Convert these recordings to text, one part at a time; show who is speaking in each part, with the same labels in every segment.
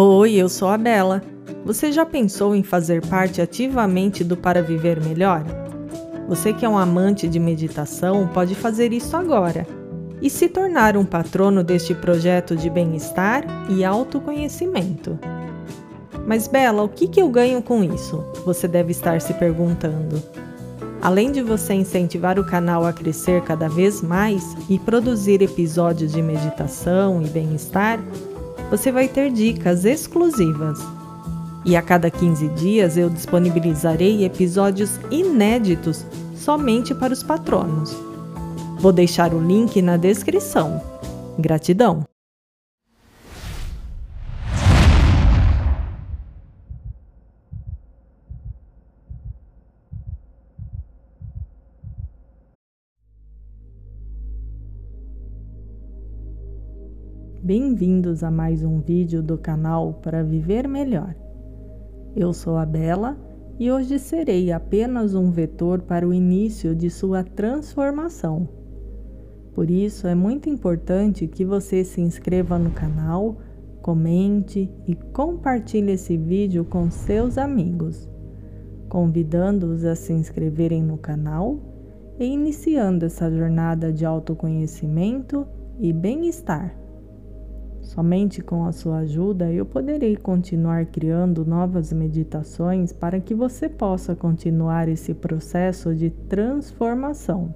Speaker 1: Oi, eu sou a Bela. Você já pensou em fazer parte ativamente do Para Viver Melhor? Você que é um amante de meditação pode fazer isso agora e se tornar um patrono deste projeto de bem-estar e autoconhecimento. Mas, Bela, o que, que eu ganho com isso? Você deve estar se perguntando. Além de você incentivar o canal a crescer cada vez mais e produzir episódios de meditação e bem-estar, você vai ter dicas exclusivas. E a cada 15 dias eu disponibilizarei episódios inéditos somente para os patronos. Vou deixar o link na descrição. Gratidão! Bem-vindos a mais um vídeo do canal para viver melhor. Eu sou a Bela e hoje serei apenas um vetor para o início de sua transformação. Por isso é muito importante que você se inscreva no canal, comente e compartilhe esse vídeo com seus amigos, convidando-os a se inscreverem no canal e iniciando essa jornada de autoconhecimento e bem-estar. Somente com a sua ajuda eu poderei continuar criando novas meditações para que você possa continuar esse processo de transformação.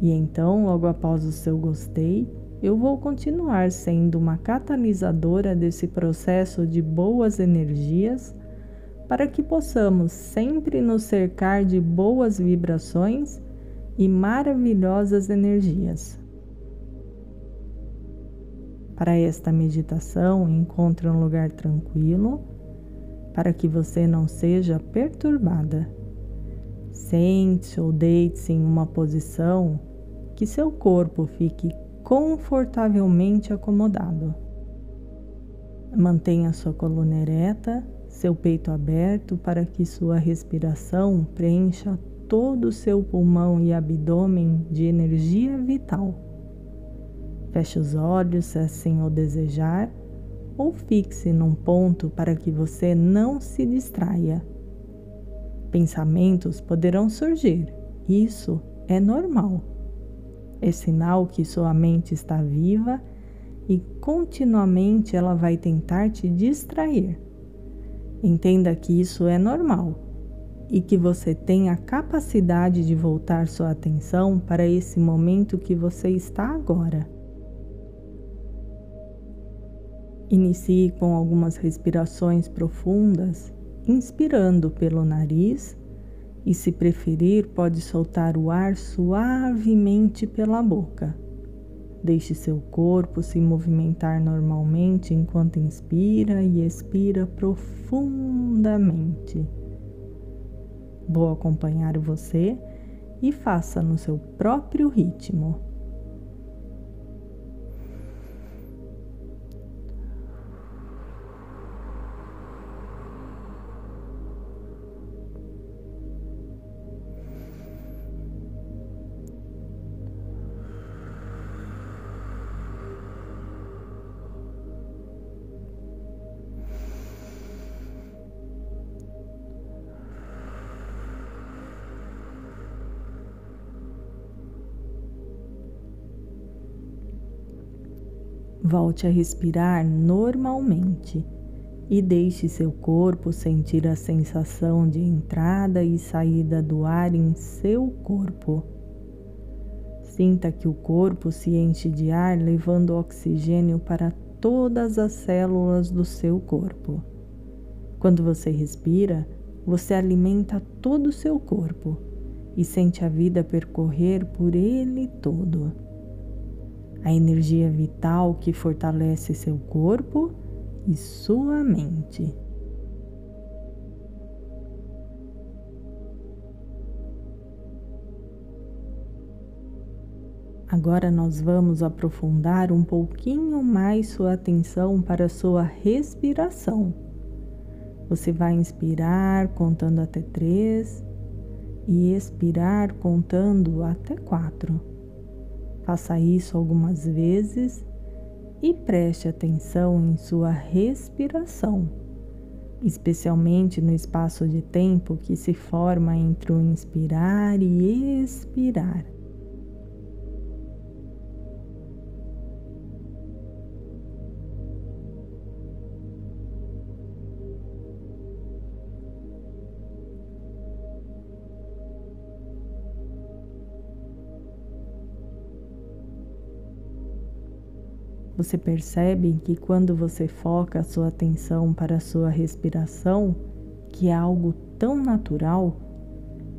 Speaker 1: E então, logo após o seu gostei, eu vou continuar sendo uma catalisadora desse processo de boas energias para que possamos sempre nos cercar de boas vibrações e maravilhosas energias. Para esta meditação, encontre um lugar tranquilo para que você não seja perturbada. Sente-se ou deite-se em uma posição que seu corpo fique confortavelmente acomodado. Mantenha sua coluna ereta, seu peito aberto para que sua respiração preencha todo o seu pulmão e abdômen de energia vital. Feche os olhos se assim o desejar ou fixe num ponto para que você não se distraia. Pensamentos poderão surgir, isso é normal. É sinal que sua mente está viva e continuamente ela vai tentar te distrair. Entenda que isso é normal e que você tem a capacidade de voltar sua atenção para esse momento que você está agora. Inicie com algumas respirações profundas, inspirando pelo nariz e, se preferir, pode soltar o ar suavemente pela boca. Deixe seu corpo se movimentar normalmente enquanto inspira e expira profundamente. Vou acompanhar você e faça no seu próprio ritmo. Volte a respirar normalmente e deixe seu corpo sentir a sensação de entrada e saída do ar em seu corpo. Sinta que o corpo se enche de ar, levando oxigênio para todas as células do seu corpo. Quando você respira, você alimenta todo o seu corpo e sente a vida percorrer por ele todo a energia vital que fortalece seu corpo e sua mente. Agora nós vamos aprofundar um pouquinho mais sua atenção para sua respiração. Você vai inspirar contando até três e expirar contando até quatro. Faça isso algumas vezes e preste atenção em sua respiração, especialmente no espaço de tempo que se forma entre o inspirar e expirar. Você percebe que quando você foca a sua atenção para a sua respiração, que é algo tão natural,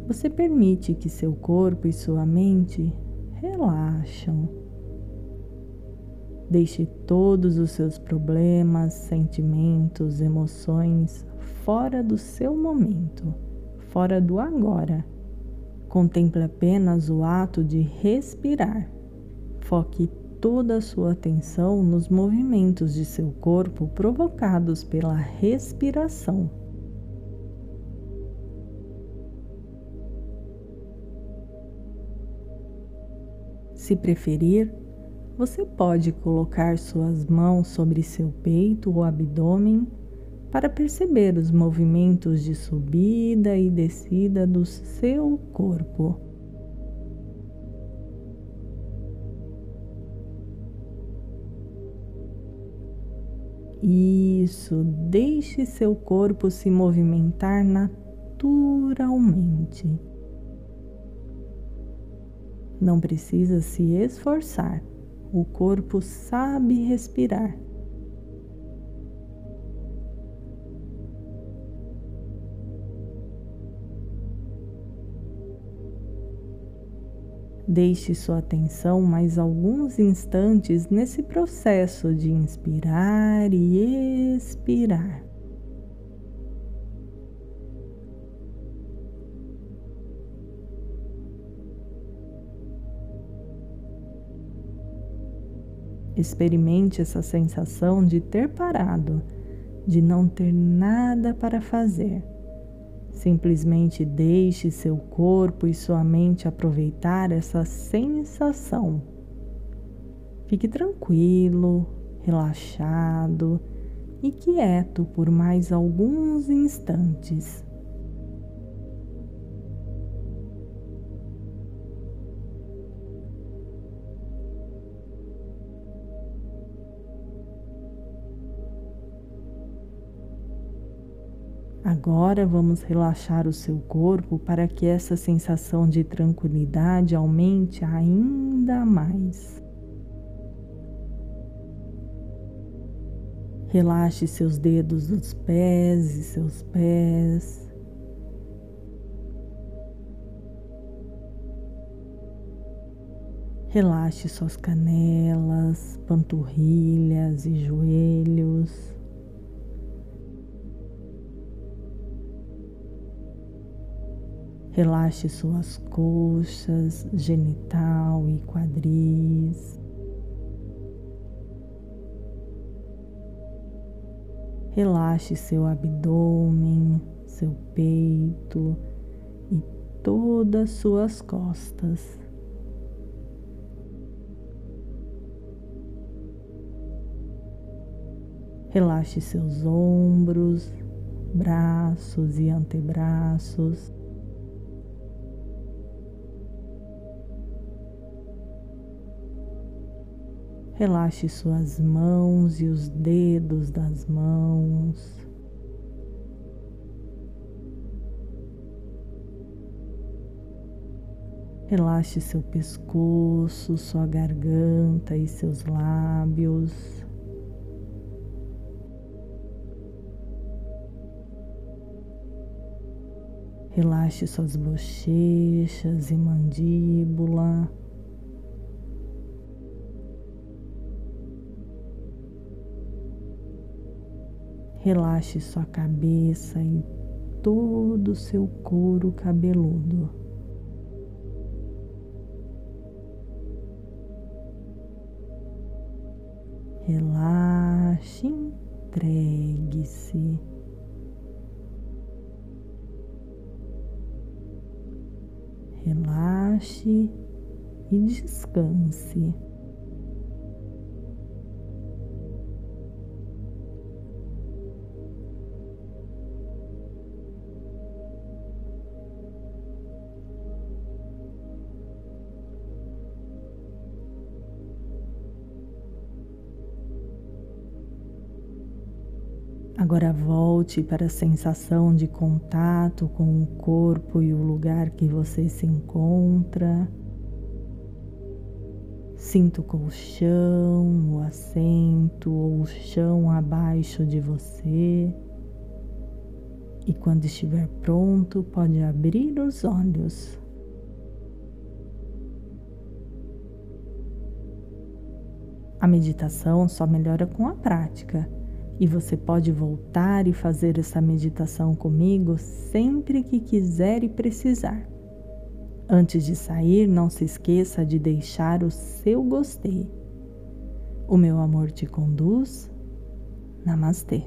Speaker 1: você permite que seu corpo e sua mente relaxam. Deixe todos os seus problemas, sentimentos, emoções fora do seu momento, fora do agora. Contemple apenas o ato de respirar. Foque toda a sua atenção nos movimentos de seu corpo provocados pela respiração. Se preferir, você pode colocar suas mãos sobre seu peito ou abdômen para perceber os movimentos de subida e descida do seu corpo. Isso, deixe seu corpo se movimentar naturalmente. Não precisa se esforçar, o corpo sabe respirar. Deixe sua atenção mais alguns instantes nesse processo de inspirar e expirar. Experimente essa sensação de ter parado, de não ter nada para fazer Simplesmente deixe seu corpo e sua mente aproveitar essa sensação. Fique tranquilo, relaxado e quieto por mais alguns instantes. Agora vamos relaxar o seu corpo para que essa sensação de tranquilidade aumente ainda mais. Relaxe seus dedos dos pés e seus pés. Relaxe suas canelas, panturrilhas e joelhos. Relaxe suas coxas, genital e quadris. Relaxe seu abdômen, seu peito e todas suas costas. Relaxe seus ombros, braços e antebraços. Relaxe suas mãos e os dedos das mãos. Relaxe seu pescoço, sua garganta e seus lábios. Relaxe suas bochechas e mandíbula. Relaxe sua cabeça e todo o seu couro cabeludo. Relaxe, entregue-se. Relaxe e descanse. Agora volte para a sensação de contato com o corpo e o lugar que você se encontra. Sinta o colchão, o assento ou o chão abaixo de você. E quando estiver pronto, pode abrir os olhos. A meditação só melhora com a prática e você pode voltar e fazer essa meditação comigo sempre que quiser e precisar. Antes de sair, não se esqueça de deixar o seu gostei. O meu amor te conduz. Namastê.